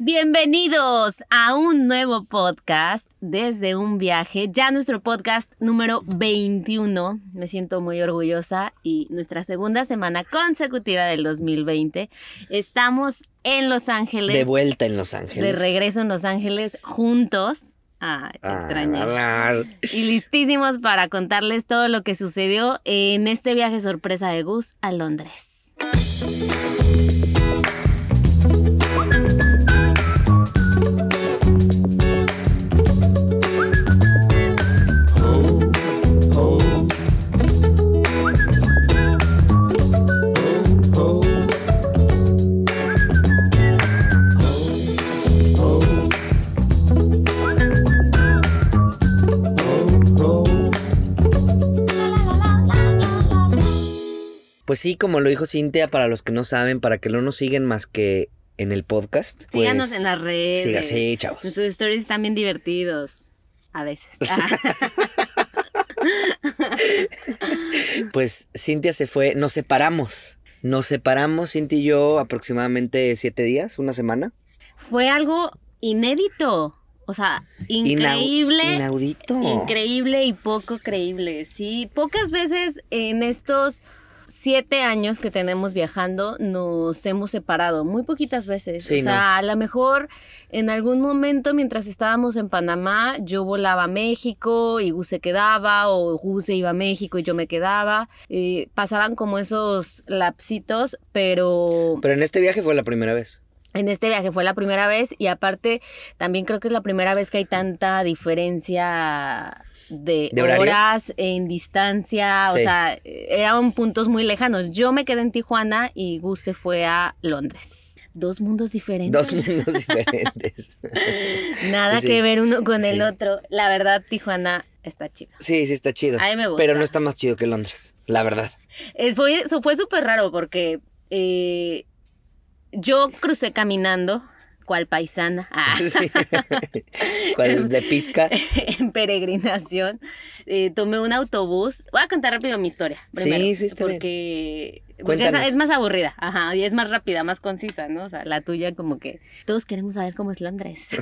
Bienvenidos a un nuevo podcast desde un viaje, ya nuestro podcast número 21. Me siento muy orgullosa y nuestra segunda semana consecutiva del 2020. Estamos en Los Ángeles. De vuelta en Los Ángeles. De regreso en Los Ángeles juntos. Ah, qué extraño. Y listísimos para contarles todo lo que sucedió en este viaje sorpresa de Gus a Londres. Pues sí, como lo dijo Cintia, para los que no saben, para que no nos siguen más que en el podcast. Síganos pues, en las redes. Siga, sí, chavos. Nuestros stories están bien divertidos. A veces. pues Cintia se fue, nos separamos. Nos separamos, Cintia y yo, aproximadamente siete días, una semana. Fue algo inédito. O sea, increíble. inaudito. Increíble y poco creíble. Sí, pocas veces en estos siete años que tenemos viajando nos hemos separado muy poquitas veces. o sea, a lo mejor en algún momento mientras estábamos en Panamá yo volaba a México y Gus se quedaba o Gus se iba a México y yo me quedaba. Eh, pasaban como esos lapsitos, pero... Pero en este viaje fue la primera vez. En este viaje fue la primera vez y aparte también creo que es la primera vez que hay tanta diferencia de, horas en distancia, o sea, eran puntos muy lejanos. Yo me quedé en Tijuana y Gus se fue a Londres. Dos mundos diferentes. Dos mundos diferentes. Nada que ver uno con el otro. La verdad, Tijuana está chido. Sí, sí está chido. A mí me gusta. Pero no está más chido que Londres, la verdad. Es, fue fue súper raro porque eh, yo crucé caminando cual paisana. Ah. ¿Cuál de pizca? en peregrinación. Eh, tomé un autobús. Voy a contar rápido mi historia. Primero, sí, sí, porque es, más aburrida, ajá, y es más rápida, más concisa, ¿no? O sea, la tuya como que todos queremos saber cómo es Londres.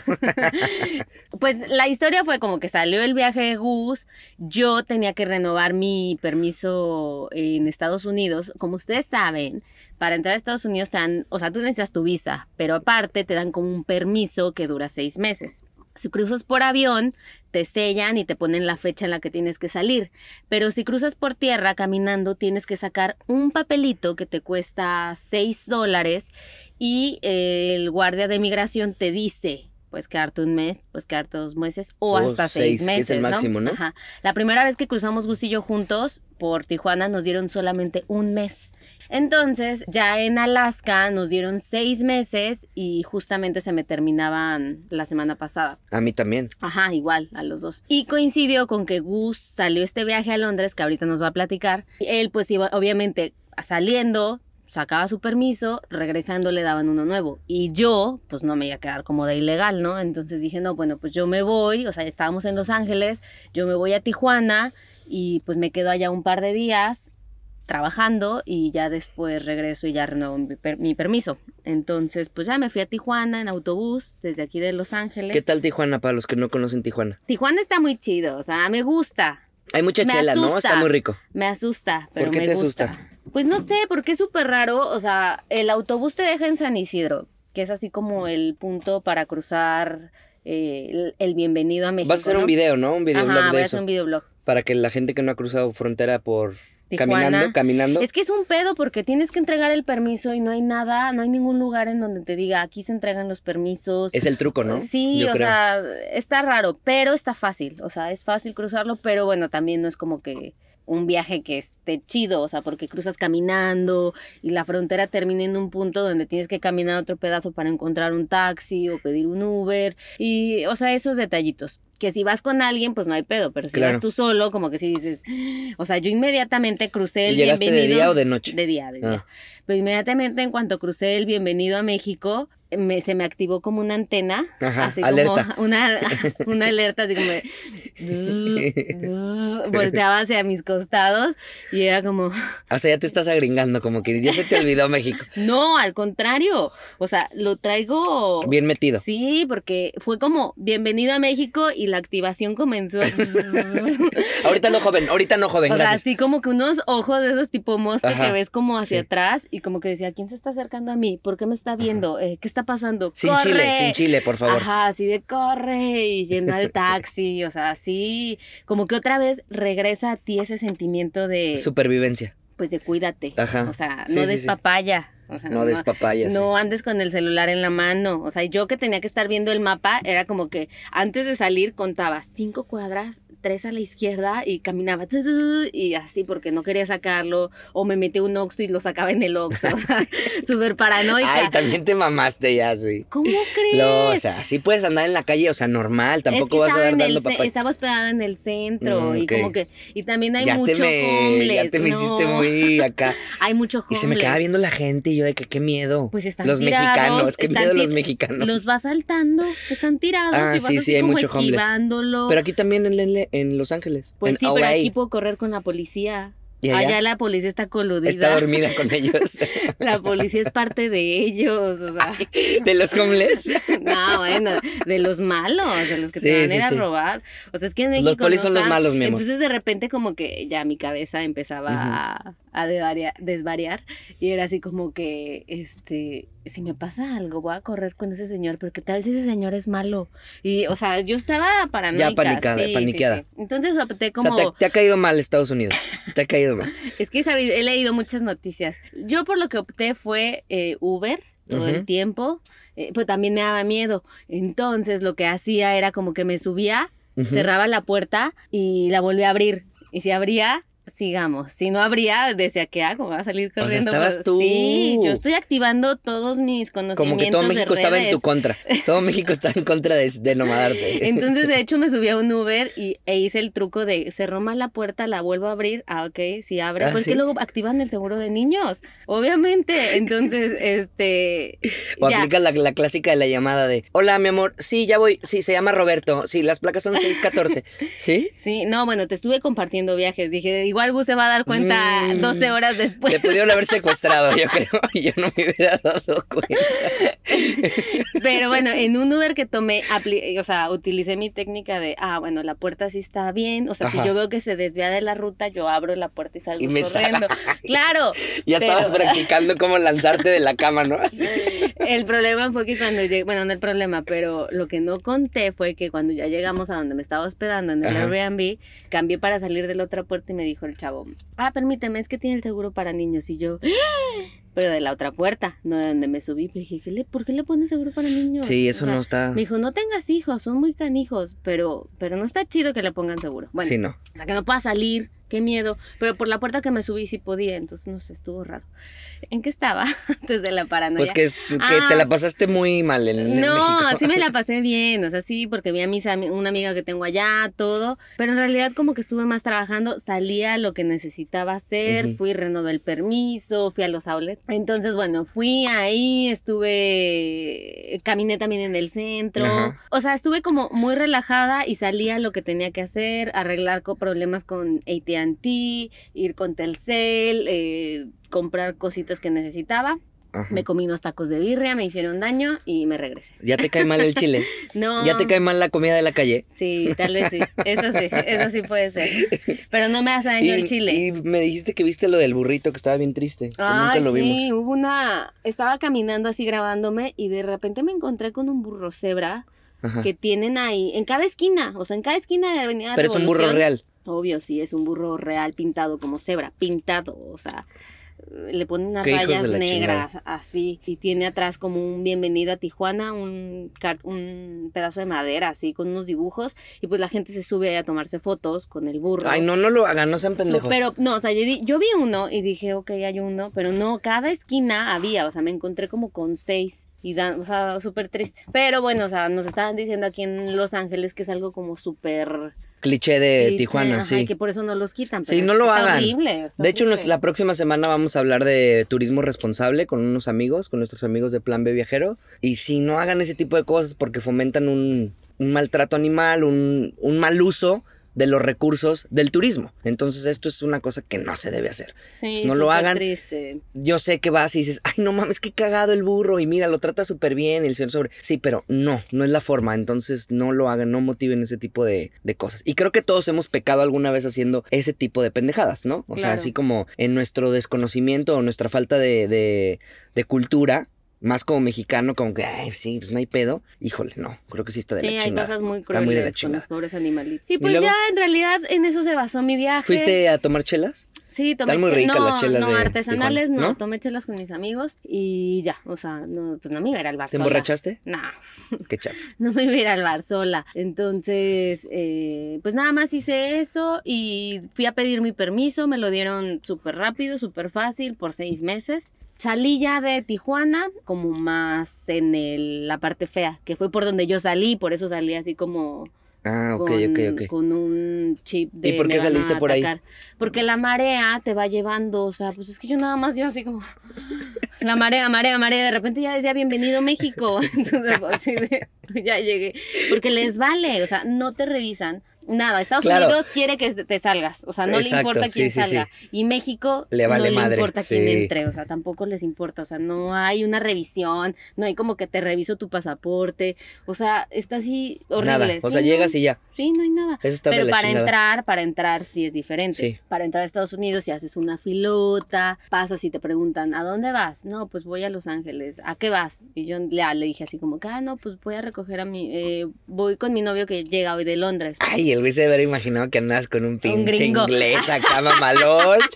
pues la historia fue como que salió el viaje de Gus, yo tenía que renovar mi permiso en Estados Unidos. Como ustedes saben, para entrar a Estados Unidos te dan, o sea, tú necesitas tu visa, pero aparte te dan como un permiso que dura seis meses. Si cruzas por avión, te sellan y te ponen la fecha en la que tienes que salir. Pero si cruzas por tierra caminando, tienes que sacar un papelito que te cuesta 6 dólares y eh, el guardia de migración te dice, pues quedarte un mes, pues quedarte dos meses o, hasta seis, meses. Es el máximo, ¿no? Ajá. La primera vez que cruzamos Gusillo juntos por Tijuana nos dieron solamente un mes. Entonces, ya en Alaska nos dieron seis meses y justamente se me terminaban la semana pasada. A mí también. Ajá, igual, a los dos. Y coincidió con que Gus salió este viaje a Londres, que ahorita nos va a platicar. Él, pues, iba, obviamente, saliendo, sacaba su permiso, regresando le daban uno nuevo. Y yo, pues no me iba a quedar como de ilegal, ¿no? Entonces dije, no, bueno, pues yo me voy, o sea, estábamos en Los Ángeles, yo me voy a Tijuana y pues me quedo allá un par de días trabajando y ya después regreso y ya renuevo mi, permiso. Entonces, pues ya me fui a Tijuana en autobús desde aquí de Los Ángeles. ¿Qué tal Tijuana para los que no conocen Tijuana? Tijuana está muy chido, o sea, me gusta. Hay mucha chela, ¿no? Está muy rico. Me asusta, pero ¿Por qué me te gusta. asusta? Pues no sé, porque es súper raro, o sea, el autobús te deja en San Isidro, que es así como el punto para cruzar eh, el, bienvenido a México. Vas a hacer un video, ¿no? Un videoblog Ajá, de voy a eso. hacer un videoblog. Para que la gente que no ha cruzado frontera por Tijuana. caminando, caminando. Es que es un pedo porque tienes que entregar el permiso y no hay nada, no hay ningún lugar en donde te diga aquí se entregan los permisos. Es el truco, ¿no? Sí, Yo o creo. sea, está raro, pero está fácil. O sea, es fácil cruzarlo, pero bueno, también no es como que un viaje que esté chido, o sea, porque cruzas caminando y la frontera termina en un punto donde tienes que caminar otro pedazo para encontrar un taxi o pedir un Uber y, o sea, esos detallitos. Que si vas con alguien, pues no hay pedo, pero si Claro. vas tú solo, como que si dices, o sea, yo inmediatamente crucé el ¿Y llegaste de bienvenido. día o de noche? De día, de Ah. día. Pero inmediatamente en cuanto crucé el bienvenido a México, me, se me activó como una antena, Ajá, así alerta. como una, una alerta, así como de, volteaba hacia mis costados y era como... O sea, ya te estás agringando, como que ya se te olvidó México. No, al contrario. O sea, lo traigo... Bien metido. Sí, porque fue como bienvenido a México y la activación comenzó. ahorita no joven, ahorita no joven, o sea, así como que unos ojos de esos tipo mosca que ves como hacia atrás y como que decía, ¿quién se está acercando a mí? ¿Por qué me está viendo? Eh, ¿Qué está pasando? Sin chile, sin chile, por favor. Ajá, así de corre y yendo al taxi, o sea, así como que otra vez regresa a ti ese sentimiento de... Supervivencia. Pues de cuídate. Ajá. O sea, no des papaya. O sea, no, des papaya. No andes con el celular en la mano. O sea, yo que tenía que estar viendo el mapa, era como que antes de salir contaba cinco cuadras, tres a la izquierda y caminaba y así porque no quería sacarlo. O me metí un oxo y lo sacaba en el oxo. O sea, súper paranoica. Ay, también te mamaste ya, sí. ¿Cómo crees? No, o sea, sí puedes andar en la calle, o sea, normal. Tampoco vas a dar dando papaya. Estaba hospedada en el centro mm, y como que. Y también hay mucho homeless. Ya te me hiciste muy acá. hay mucho homeless. Y se me quedaba viendo la gente y yo de que qué miedo. Pues están los mexicanos, qué miedo los mexicanos. Los va saltando, están tirados ah, y vas sí, sí, hay mucho esquivándolo. Pero aquí también en, en Los Ángeles. Pues sí, pero aquí puedo correr con la policía. allá? la policía está coludida. Está dormida con ellos. la policía es parte de ellos, o sea. ¿De los homeless? no, bueno, de los malos, de los que te van a ir a robar. O sea, es que en México. Los policías son los malos, mi Entonces de repente como que ya mi cabeza empezaba a a desvariar y era así como que, este, si me pasa algo, voy a correr con ese señor, pero ¿qué tal si ese señor es malo? Y, o sea, yo estaba paranoica. Ya panicada, paniqueada. Entonces opté como... O sea, te, ha caído mal Estados Unidos, te ha caído mal. es que he leído muchas noticias. Yo por lo que opté fue eh, Uber todo el tiempo, eh, pues también me daba miedo. Entonces lo que hacía era como que me subía, cerraba la puerta y la volvía a abrir. Y si abría, sigamos. Si no habría, decía, ¿qué hago? Va a salir corriendo. estabas tú. Sí, yo estoy activando todos mis conocimientos. Como que todo México estaba en tu contra. Todo México estaba en contra de, de nomadarte. Entonces, de hecho, me subí a un Uber y, e hice el truco de cerró mal la puerta, la vuelvo a abrir. Ah, ok, si abre. Ah, pues que luego activan el seguro de niños. Obviamente. Entonces, este. O aplicas la, la, clásica de la llamada de Hola, mi amor. Sí, ya voy. Sí, se llama Roberto. Sí, las placas son 614. ¿Sí? Sí, no, bueno, te estuve compartiendo viajes. Dije, igual Bus se va a dar cuenta 12 mm. horas después. Te pudieron haber secuestrado, yo creo, y yo no me hubiera dado cuenta. Pero bueno, en un Uber que tomé, o sea, utilicé mi técnica de, ah, bueno, la puerta sí está bien, o sea, si yo veo que se desvía de la ruta, yo abro la puerta y salgo corriendo. Claro. Ya estabas practicando cómo lanzarte de la cama, ¿no? El problema fue que cuando llegué, bueno, no el problema, pero lo que no conté fue que cuando ya llegamos a donde me estaba hospedando en el Airbnb, cambié para salir de la otra puerta y me dijo el chavo, ah, permíteme, es que tiene el seguro para niños. Y yo, pero de la otra puerta, no de donde me subí. Pero dije, ¿por qué le pones seguro para niños? Sí, eso no está. Me dijo, no tengas hijos, son muy canijos, pero, pero no está chido que le pongan seguro. Bueno, sí, no. O sea, que no pueda salir, qué miedo. Pero por la puerta que me subí sí podía, entonces no sé, estuvo raro. ¿En qué estaba antes de la paranoia? Pues que, te la ah, pasaste muy mal en, No, sí me la pasé bien, o sea, sí, porque vi a mis una amiga que tengo allá, todo. Pero en realidad como que estuve más trabajando, salía lo que necesitaba hacer, fui, renové el permiso, fui a los outlets. Entonces, bueno, fui ahí, estuve, caminé también en el centro. O sea, estuve como muy relajada y salía lo que tenía que hacer, arreglar problemas con ATM ir con Telcel, eh, comprar cositas que necesitaba. Me comí unos tacos de birria, me hicieron daño y me regresé. ¿Ya te cae mal el chile? no. ¿Ya te cae mal la comida de la calle? Sí, tal vez sí. Eso sí, eso sí puede ser. Pero no me hace daño el chile. Y me dijiste que viste lo del burrito, que estaba bien triste. Ah, nunca lo sí, hubo una... Estaba caminando así grabándome y de repente me encontré con un burro cebra que tienen ahí, en cada esquina, o sea, en cada esquina de Avenida Pero es un burro real. Obvio, sí, es un burro real pintado como cebra, pintado, o sea, le ponen unas rayas negras así y tiene atrás como un bienvenido a Tijuana, un, un pedazo de madera así con unos dibujos y pues la gente se sube ahí a tomarse fotos con el burro. Ay, no, no lo hagan, no sean pendejos. pero no, o sea, yo, yo vi uno y dije, ok, hay uno, pero no, cada esquina había, o sea, me encontré como con seis y dan, o sea, súper triste. Pero bueno, o sea, nos estaban diciendo aquí en Los Ángeles que es algo como súper cliché de Tijuana, sí. Y que por eso no los quitan. sí, no lo hagan. de hecho, la próxima semana vamos a hablar de turismo responsable con unos amigos, con nuestros amigos de Plan B Viajero. Y si no hagan ese tipo de cosas porque fomentan un, maltrato animal, un, un mal uso de los recursos del turismo. Entonces esto es una cosa que no se debe hacer. Sí, no lo hagan. Triste. Yo sé que vas y dices, ay no mames, qué cagado el burro y mira, lo trata súper bien el señor sobre. Sí, pero no, no es la forma. Entonces no lo hagan, no motiven ese tipo de, cosas. Y creo que todos hemos pecado alguna vez haciendo ese tipo de pendejadas, ¿no? O sea, así como en nuestro desconocimiento o nuestra falta de, de, de cultura, más como mexicano, como que, ay, sí, pues no hay pedo. Híjole, no, creo que sí está de la chingada. Sí, hay cosas muy crueles con los pobres animalitos. Y pues ya, en realidad, en eso se basó mi viaje. ¿Fuiste a tomar chelas? Sí, tomé Están muy ricas las chelas no, artesanales no, tomé chelas con mis amigos y ya, o sea, no, pues no me iba a ir al bar ¿Te emborrachaste? No. Qué chato. no me iba a ir al bar sola. Entonces, eh, pues nada más hice eso y fui a pedir mi permiso, me lo dieron súper rápido, súper fácil, por seis meses. Salí ya de Tijuana, como más en el, la parte fea, que fue por donde yo salí, por eso salí así como Ah, ok, con, ok, ok. Con un chip de. ¿Y por qué saliste por ahí? Porque la marea te va llevando, o sea, pues es que yo nada más yo así como. La marea, marea, marea. De repente ya decía bienvenido México. Entonces, así de, ya llegué. Porque les vale, o sea, no te revisan Nada, Estados Unidos quiere que te salgas, o sea, no le importa quién salga. Y México no le importa quién entre, o sea, tampoco les importa, o sea, no hay una revisión, no hay como que te reviso tu pasaporte, o sea, está así horrible. Nada. O sea, llegas y ya. Sí, no hay nada. Pero para entrar, para entrar sí es diferente. Para entrar a Estados Unidos si haces una filota, pasas y te preguntan, ¿a dónde vas? No, pues voy a Los Ángeles. ¿A qué vas? Y yo le, le dije así como, ah, no, pues voy a recoger a mi, eh, voy con mi novio que llega hoy de Londres. Ay, el güey se haber imaginado que andas con un pinche inglés acá mamalón.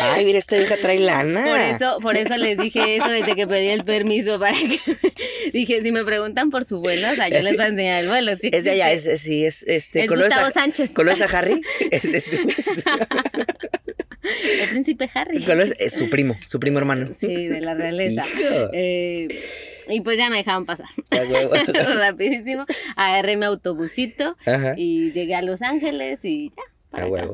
Ay, mira, esta vieja trae lana. Por eso, por eso les dije eso desde que pedí el permiso para que dije, si me preguntan por su vuelo, o sea, yo les voy a enseñar el vuelo. Sí, es de allá, es, sí, es este. Es Gustavo Sánchez. ¿Conoces a Harry? Es, es, el príncipe Harry. Es, su primo, su primo hermano. Sí, de la realeza. Eh, y pues ya me dejaban pasar. Rapidísimo. Agarré mi autobusito y llegué a Los Ángeles y ya.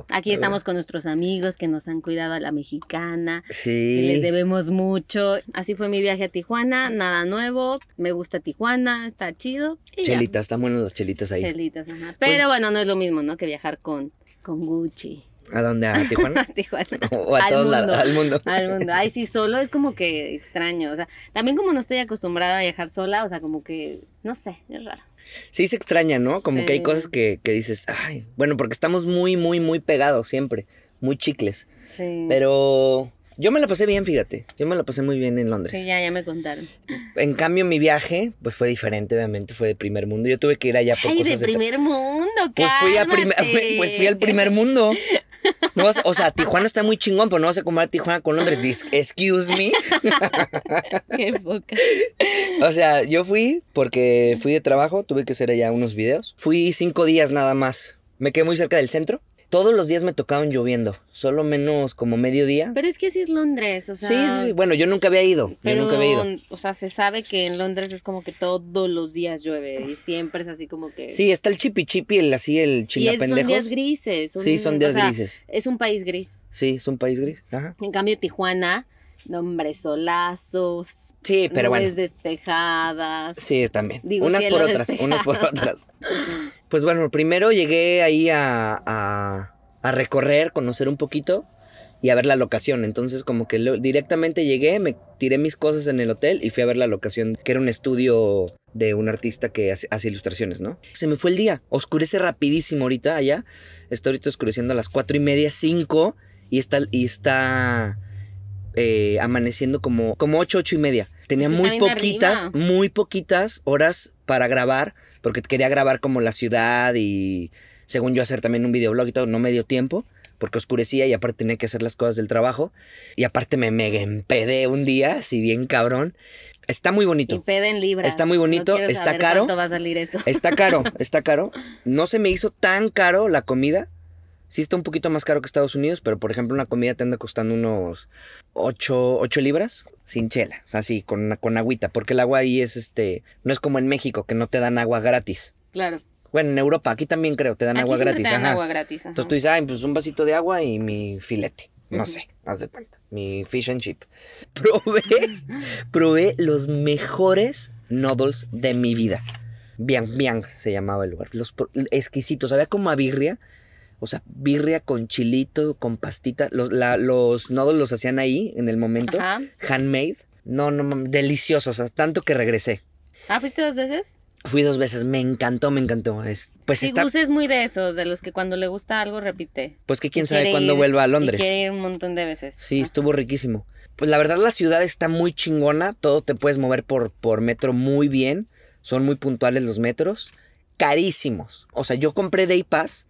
Aquí estamos con nuestros amigos que nos han cuidado a la mexicana. Sí. les debemos mucho. Así fue mi viaje a Tijuana, nada nuevo. Me gusta Tijuana, está chido. chelitas, están buenas las chelitas ahí. Chelitas, ajá. Pero pues bueno, no es lo mismo, ¿no? Que viajar con, con Gucci. ¿A dónde? ¿A Tijuana? a Tijuana. O a todos lados, al mundo. al mundo. Ay, sí, solo es como que extraño. O sea, también como no estoy acostumbrada a viajar sola, o sea, como que, no sé, es raro. Sí se extraña, ¿no? Como que hay cosas que, que dices, ay, bueno, porque estamos muy, muy, muy pegados siempre, muy chicles. Sí. Pero yo me la pasé bien, fíjate. Yo me la pasé muy bien en Londres. Sí, ya, ya me contaron. En cambio, mi viaje, pues fue diferente, obviamente, fue de primer mundo. Yo tuve que ir allá por Ay, de primer mundo, pues fui, a pues fui al primer mundo. No o sea, Tijuana está muy chingón, pero no vas a comparar Tijuana con Londres. excuse me. Qué poca. O sea, yo fui porque fui de trabajo, tuve que hacer allá unos videos. Fui cinco días nada más. Me quedé muy cerca del centro todos los días me tocaban lloviendo, solo menos como mediodía. Pero es que así es Londres, o sea. Sí, sí, bueno, yo nunca había ido. yo nunca había ido. O sea, se sabe que en Londres es como que todos los días llueve y siempre es así como que. Sí, está el chipi chipi, el así, el chingapendejos. Y son días grises. sí, son días grises. Es un país gris. Sí, es un país gris. Ajá. En cambio, Tijuana. Nombres solazos. Sí, pero nubes despejadas. Sí, también. unas por otras, unas por otras. Pues bueno, primero llegué ahí a, a, recorrer, conocer un poquito y a ver la locación. Entonces como que directamente llegué, me tiré mis cosas en el hotel y fui a ver la locación, que era un estudio de un artista que hace, ilustraciones, ¿no? Se me fue el día, oscurece rapidísimo ahorita allá, está ahorita oscureciendo a las cuatro y media, cinco, y está, y está eh, amaneciendo como, como ocho, ocho y media. Tenía muy poquitas, muy poquitas horas para grabar porque quería grabar como la ciudad y según yo hacer también un videoblog y todo, no me dio tiempo porque oscurecía y aparte tenía que hacer las cosas del trabajo y aparte me mega empedé un día, si bien cabrón. Está muy bonito. Y en libras. Está muy bonito, está caro. va a salir eso? Está caro, está caro. No se me hizo tan caro la comida. Sí está un poquito más caro que Estados Unidos, pero por ejemplo una comida te anda costando unos 8, libras sin chela, o sea, así, con, con agüita, porque el agua ahí es este, no es como en México que no te dan agua gratis. Claro. Bueno, en Europa, aquí también creo, te dan agua gratis. Te dan agua gratis. Entonces tú dices, ay, pues un vasito de agua y mi filete. No sé, haz de cuenta. Mi fish and chip. Probé, probé los mejores noodles de mi vida. Biang Biang se llamaba el lugar. Los exquisitos. Había como a birria. O sea, birria con chilito, con pastita. Los, los noodles los hacían ahí en el momento. Handmade. No, no, deliciosos. O sea, tanto que regresé. ¿Ah, fuiste dos veces? Fui dos veces, me encantó, me encantó. Es, pues sí, Gus es muy de esos, de los que cuando le gusta algo repite. Pues que quién sabe cuándo vuelva a Londres. quiere ir un montón de veces. Sí, estuvo riquísimo. Pues la verdad la ciudad está muy chingona, todo te puedes mover por, por metro muy bien, son muy puntuales los metros, carísimos. O sea, yo compré Day Pass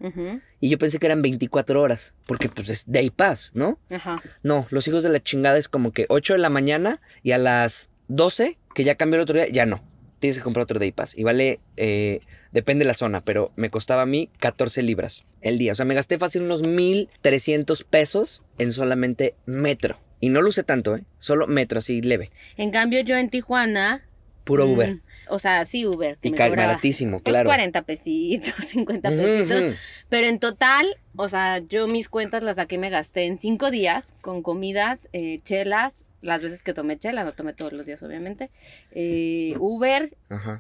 y yo pensé que eran 24 horas, porque pues es Day Pass, ¿no? Ajá. No, los hijos de la chingada es como que 8 de la mañana y a las 12, que ya cambió el otro día, ya no tienes que comprar otro Day Pass. Y vale, eh, depende de la zona, pero me costaba a mí 14 libras el día. O sea, me gasté fácil unos 1.300 pesos en solamente metro. Y no lo usé tanto, ¿eh? Solo metro, así leve. En cambio, yo en Tijuana... Puro Uber. Mm, o sea, sí, Uber. y baratísimo, pues claro. 40 pesitos, 50 pesitos. Pero en total, o sea, yo mis cuentas las saqué, me gasté en cinco días con comidas, eh, chelas, las veces que tomé chela, no tomé todos los días, obviamente. Eh, Uber,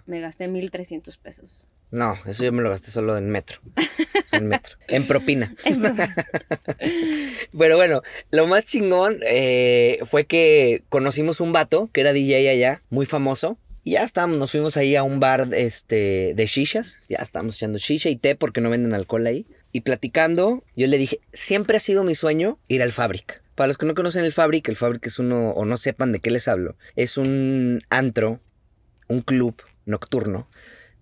me gasté 1.300 pesos. No, eso yo me lo gasté solo en metro. En metro. en propina. Pero bueno, lo más chingón eh, fue que conocimos un vato que era DJ allá, muy famoso. Y ya estábamos, nos fuimos ahí a un bar este, de shishas. Ya estábamos echando shisha y té porque no venden alcohol ahí. Y platicando, yo le dije, siempre ha sido mi sueño ir al Fabric. Para los que no conocen el Fabric, el Fabric es uno, o no sepan de qué les hablo, es un antro, un club nocturno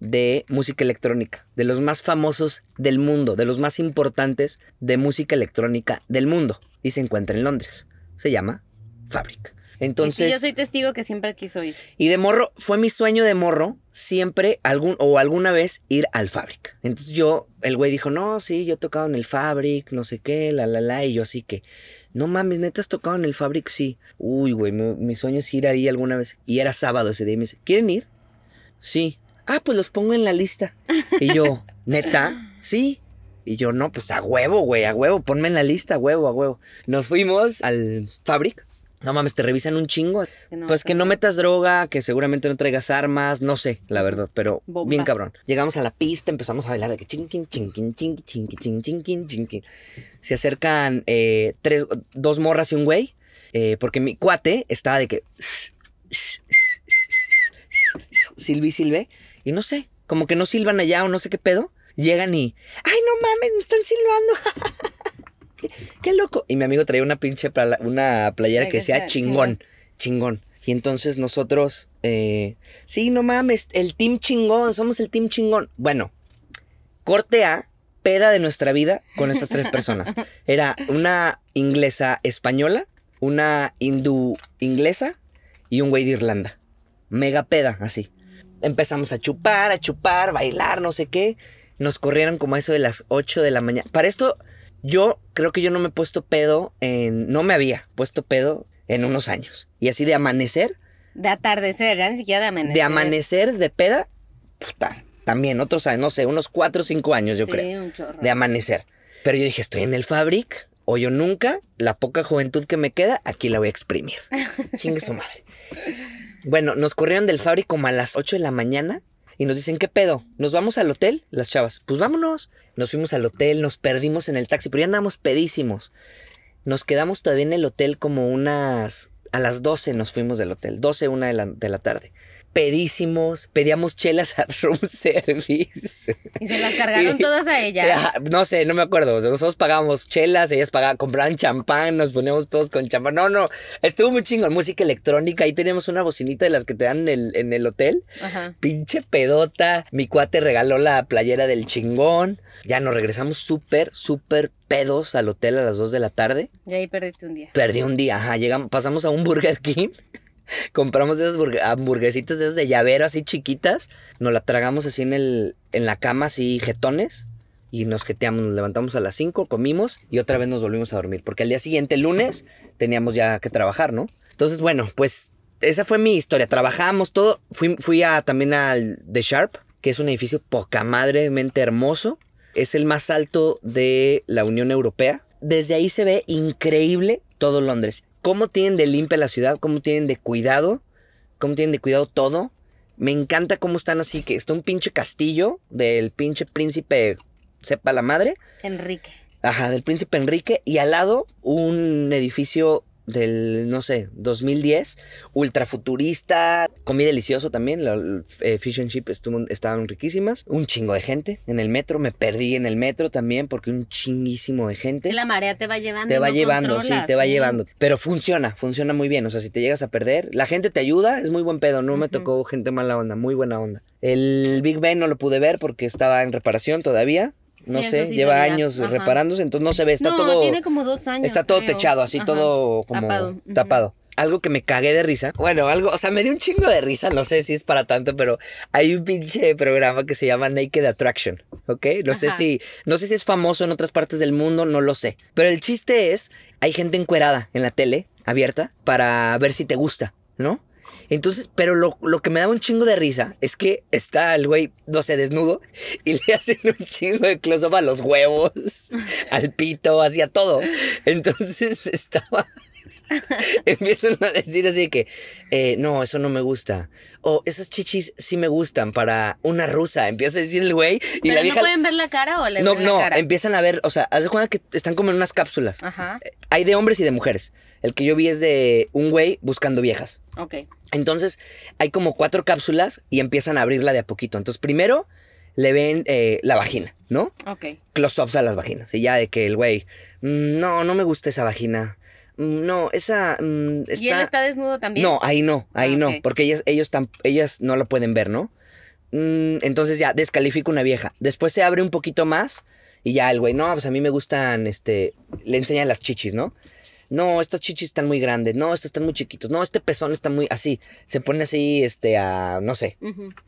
de música electrónica, de los más famosos del mundo, de los más importantes de música electrónica del mundo. Y se encuentra en Londres. Se llama Fabric. Entonces. yo soy testigo que siempre quiso ir. Y de morro, fue mi sueño de morro siempre algún o alguna vez ir al Fabric. Entonces yo, el güey dijo, no, sí, yo he tocado en el Fabric, no sé qué, la, la, la. Y yo así que, no mames, neta has tocado en el Fabric, sí. Uy, güey, mi, sueño es ir ahí alguna vez. Y era sábado ese día y me dice, ¿quieren ir? Sí. Ah, pues los pongo en la lista. Y yo, neta, sí. Y yo, no, pues a huevo, güey, a huevo, ponme en la lista, a huevo, a huevo. Nos fuimos al Fabric no mames, te revisan un chingo. pues que no metas droga, que seguramente no traigas armas, no sé, la verdad, pero bien cabrón. Llegamos a la pista, empezamos a bailar de que chinkin, chinkin, chinkin, chinkin, chinkin, chinkin. Se acercan eh, tres, dos morras y un güey, eh, porque mi cuate estaba de que... Silvi, silve, y no sé, como que no silban allá o no sé qué pedo. Llegan y... ¡Ay, no mames, me están silbando! Qué, loco. Y mi amigo traía una pinche una playera que decía chingón, chingón. Y entonces nosotros, eh, sí, no mames, el team chingón, somos el team chingón. Bueno, corte A, peda de nuestra vida con estas tres personas. Era una inglesa española, una hindú inglesa y un güey de Irlanda. Mega peda, así. Empezamos a chupar, a chupar, bailar, no sé qué. Nos corrieron como eso de las 8 de la mañana. Para esto, yo creo que yo no me he puesto pedo en. No me había puesto pedo en unos años. Y así de amanecer. De atardecer, ya ni siquiera de amanecer. De amanecer de peda, puta. También, otros años, no sé, unos cuatro o cinco años, yo creo. Un chorro. De amanecer. Pero yo dije, estoy en el Fabric, o yo nunca, la poca juventud que me queda, aquí la voy a exprimir. Chingue su madre. Bueno, nos corrieron del Fabric como a las 8 de la mañana y nos dicen, ¿qué pedo? ¿Nos vamos al hotel? Las chavas, pues vámonos. Nos fuimos al hotel, nos perdimos en el taxi, pero ya andamos pedísimos. Nos quedamos todavía en el hotel como unas... A las 12 nos fuimos del hotel, 12, una de la, de la tarde pedísimos, pedíamos chelas a room service. Y se las cargaron todas a ella. No sé, no me acuerdo. Nosotros pagábamos chelas, ellas pagaban, compraban champán, nos poníamos todos con champán. No, no, estuvo muy chingón. Música electrónica, ahí teníamos una bocinita de las que te dan en el, en el hotel. Ajá. Pinche pedota. Mi cuate regaló la playera del chingón. Ya nos regresamos súper, súper pedos al hotel a las 2 de la tarde. Y ahí perdiste un día. Perdí un día, ajá. Llegamos, pasamos a un Burger King. compramos esas hamburguesitas esas de llavero así chiquitas, nos la tragamos así en, el, en la cama así jetones y nos jeteamos, nos levantamos a las 5, comimos y otra vez nos volvimos a dormir, porque al día siguiente, lunes, teníamos ya que trabajar, ¿no? Entonces, bueno, pues esa fue mi historia, trabajamos todo, fui, fui a, también al The Sharp, que es un edificio poca madremente hermoso. Es el más alto de la Unión Europea. Desde ahí se ve increíble todo Londres. Cómo tienen de limpia la ciudad, cómo tienen de cuidado, cómo tienen de cuidado todo. Me encanta cómo están así, que está un pinche castillo del pinche príncipe, sepa la madre. Enrique. Ajá, del príncipe Enrique. Y al lado un edificio del, no sé, 2010, ultra futurista, comí delicioso también, la, eh, fish and chip estaban riquísimas, un chingo de gente en el metro, me perdí en el metro también porque un chinguísimo de gente. la marea te va llevando. Te va llevando, sí, te va llevando, pero funciona, funciona muy bien, o sea, si te llegas a perder, la gente te ayuda, es muy buen pedo, no me tocó gente mala onda, muy buena onda. El Big Ben no lo pude ver porque estaba en reparación todavía, no sé, lleva años reparándose, entonces no se ve, está todo. tiene como dos años. Está todo techado, así todo como tapado. Algo que me cagué de risa. Bueno, algo, o sea, me dio un chingo de risa, no sé si es para tanto, pero hay un pinche programa que se llama Naked Attraction, ¿ok? No sé si, no sé si es famoso en otras partes del mundo, no lo sé. Pero el chiste es, hay gente encuerada en la tele, abierta, para ver si te gusta, ¿no? Entonces, pero lo, que me da un chingo de risa es que está el güey, no sé, desnudo y le hacen un chingo de close-up a los huevos, al pito, hacia todo. Entonces estaba. Empiezan a decir así que, eh, no, eso no me gusta. O esas chichis sí me gustan para una rusa. Empieza a decir el güey. Y la vieja... ¿No pueden ver la cara o le No, no, cara? empiezan a ver, o sea, haz de cuenta que están como en unas cápsulas. Ajá. Hay de hombres y de mujeres. El que yo vi es de un güey buscando viejas. Ok. Entonces, hay como cuatro cápsulas y empiezan a abrirla de a poquito. Entonces, primero le ven eh, la vagina, ¿no? Ok. Close-ups a las vaginas. Y ya de que el güey, mm, no, no me gusta esa vagina. Mm, no, esa. está... Mm, ¿Y él está desnudo también? No, ahí no, ahí ah, no. Porque ellas, ellos ellas no lo pueden ver, ¿no? entonces ya descalifica una vieja. Después se abre un poquito más y ya el güey, no, pues a mí me gustan, este. Le enseñan las chichis, ¿no? No, estas chichis están muy grandes, no, estos están muy chiquitos, no, este pezón está muy así. Se pone así, este, a, no sé,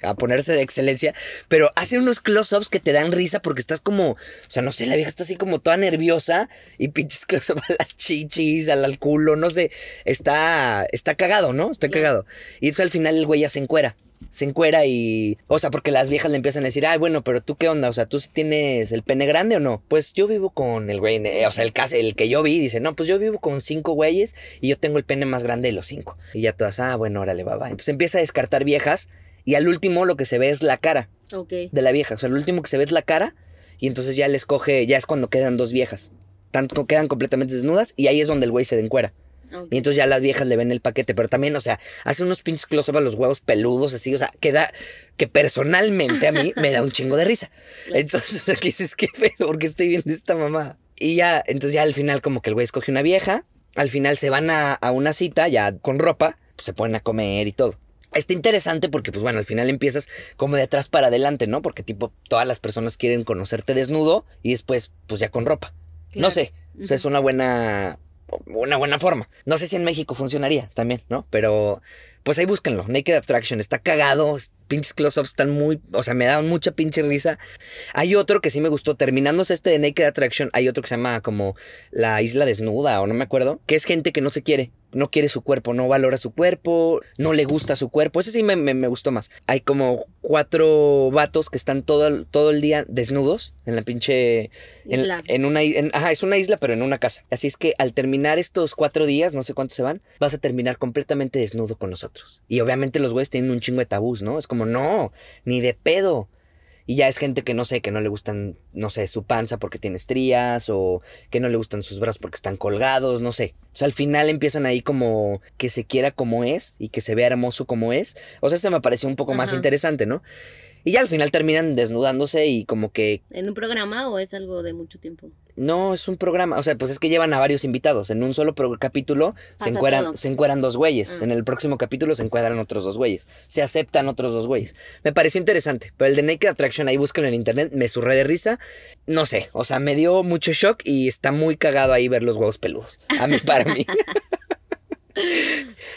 a ponerse de excelencia, pero hace unos close-ups que te dan risa porque estás como, o sea, no sé, la vieja está así como toda nerviosa y pinches close-ups a las chichis, al, culo, no sé, está, está cagado, ¿no? Está cagado. Y entonces al final el güey ya se encuera se encuera y. O sea, porque las viejas le empiezan a decir, ay, bueno, pero tú qué onda, o sea, tú sí tienes el pene grande o no. Pues yo vivo con el güey, eh, o sea, el, el que yo vi, dice, no, pues yo vivo con cinco güeyes y yo tengo el pene más grande de los cinco. Y ya todas, ah, bueno, órale, va, va. Entonces empieza a descartar viejas y al último lo que se ve es la cara de la vieja. O sea, lo último que se ve es la cara y entonces ya les coge, ya es cuando quedan dos viejas. Tanto quedan completamente desnudas y ahí es donde el güey se encuera. Y entonces ya las viejas le ven el paquete, pero también, o sea, hace unos pinches close-up a los huevos peludos, así, o sea, queda que personalmente a mí me da un chingo de risa. Entonces aquí dices, qué feo, porque estoy viendo esta mamá. Y ya, entonces ya al final como que el güey escoge una vieja, al final se van a, una cita ya con ropa, pues se ponen a comer y todo. Está interesante porque, pues bueno, al final empiezas como de atrás para adelante, ¿no? Porque tipo, todas las personas quieren conocerte desnudo y después, pues ya con ropa. No sé, o sea, es una buena una buena forma. No sé si en México funcionaría también, ¿no? Pero pues ahí búsquenlo. Naked Attraction está cagado. Pinches close-ups están muy. O sea, me dan mucha pinche risa. Hay otro que sí me gustó. Terminándose este de Naked Attraction, hay otro que se llama como La Isla Desnuda, o no me acuerdo. Que es gente que no se quiere no quiere su cuerpo, no valora su cuerpo, no le gusta su cuerpo. Ese sí me, gustó más. Hay como cuatro vatos que están todo, todo el día desnudos en la pinche... En, una... ajá, es una isla, pero en una casa. Así es que al terminar estos cuatro días, no sé cuántos se van, vas a terminar completamente desnudo con nosotros. Y obviamente los güeyes tienen un chingo de tabús, ¿no? Es como, no, ni de pedo. Y ya es gente que no sé, que no le gustan, no sé, su panza porque tiene estrías o que no le gustan sus brazos porque están colgados, no sé. O sea, al final empiezan ahí como que se quiera como es y que se vea hermoso como es. O sea, se me pareció un poco más interesante, ¿no? Y ya al final terminan desnudándose y como que... ¿En un programa o es algo de mucho tiempo? No, es un programa. O sea, pues es que llevan a varios invitados. En un solo capítulo se encueran, se encueran dos güeyes. Ah. En el próximo capítulo se encuadran otros dos güeyes. Se aceptan otros dos güeyes. Me pareció interesante. Pero el de Naked Attraction, ahí búsquenlo en internet. Me surré de risa. No sé. O sea, me dio mucho shock y está muy cagado ahí ver los huevos peludos. A mí, para mí.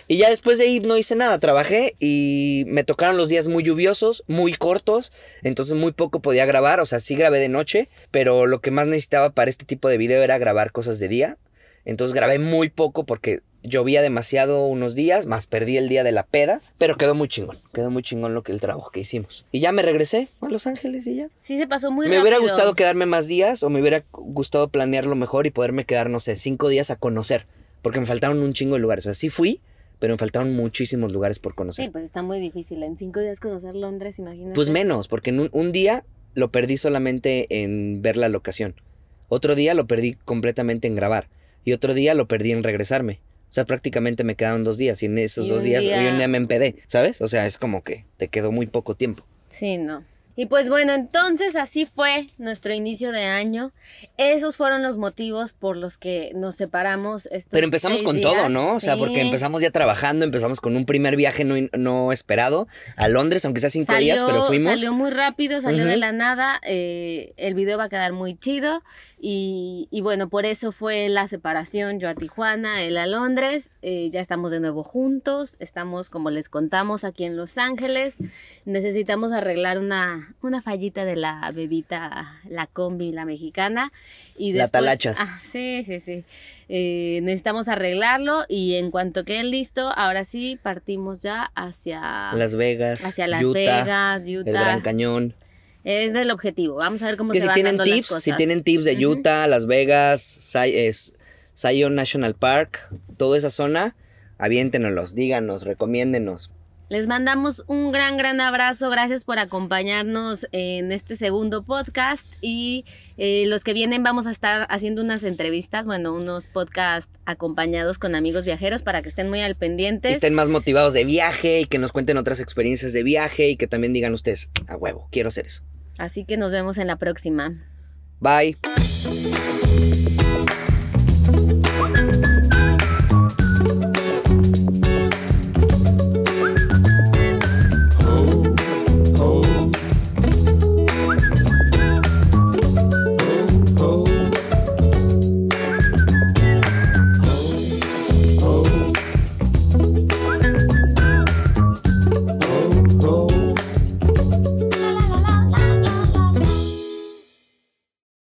Y ya después de ir no hice nada, trabajé y me tocaron los días muy lluviosos, muy cortos, entonces muy poco podía grabar, o sea, sí grabé de noche, pero lo que más necesitaba para este tipo de video era grabar cosas de día. Entonces grabé muy poco porque llovía demasiado unos días, más perdí el día de la peda, pero quedó muy chingón, quedó muy chingón lo que el trabajo que hicimos. Y ya me regresé a Los Ángeles y ya. Sí, se pasó muy rápido. Me hubiera gustado quedarme más días o me hubiera gustado planearlo mejor y poderme quedar, no sé, cinco días a conocer, porque me faltaron un chingo de lugares. O sea, sí fui, pero me faltaron muchísimos lugares por conocer. Sí, pues está muy difícil. En cinco días conocer Londres, imagínate. Pues menos, porque en un, día lo perdí solamente en ver la locación. Otro día lo perdí completamente en grabar. Y otro día lo perdí en regresarme. O sea, prácticamente me quedaron dos días. Y en esos dos días yo día me empedé, ¿sabes? O sea, es como que te quedó muy poco tiempo. Sí, no. Y pues bueno, entonces así fue nuestro inicio de año. Esos fueron los motivos por los que nos separamos. Estos Pero empezamos con todo, ¿no? O sea, porque empezamos ya trabajando, empezamos con un primer viaje no, esperado a Londres, aunque sea cinco días, pero fuimos. Salió muy rápido, salió de la nada. Eh, el video va a quedar muy chido. Y, bueno, por eso fue la separación, yo a Tijuana, él a Londres, eh, ya estamos de nuevo juntos, estamos como les contamos aquí en Los Ángeles, necesitamos arreglar una, una fallita de la bebita, la combi, la mexicana. Y la talachas. Ah, sí, sí, sí. Eh, necesitamos arreglarlo y en cuanto quede listo, ahora sí partimos ya hacia Las Vegas, hacia Las Vegas, Utah, el Gran Cañón. Es el objetivo. Vamos a ver cómo se si van tienen tips, las cosas. Si tienen tips de Utah, Las Vegas, Zion National Park, toda esa zona, aviéntenos, díganos, recomiéndenos. Les mandamos un gran, gran abrazo. Gracias por acompañarnos en este segundo podcast. Y eh, los que vienen vamos a estar haciendo unas entrevistas, bueno, unos podcasts acompañados con amigos viajeros para que estén muy al pendiente. Estén más motivados de viaje y que nos cuenten otras experiencias de viaje y que también digan ustedes, a huevo, quiero hacer eso. Así que nos vemos en la próxima. Bye.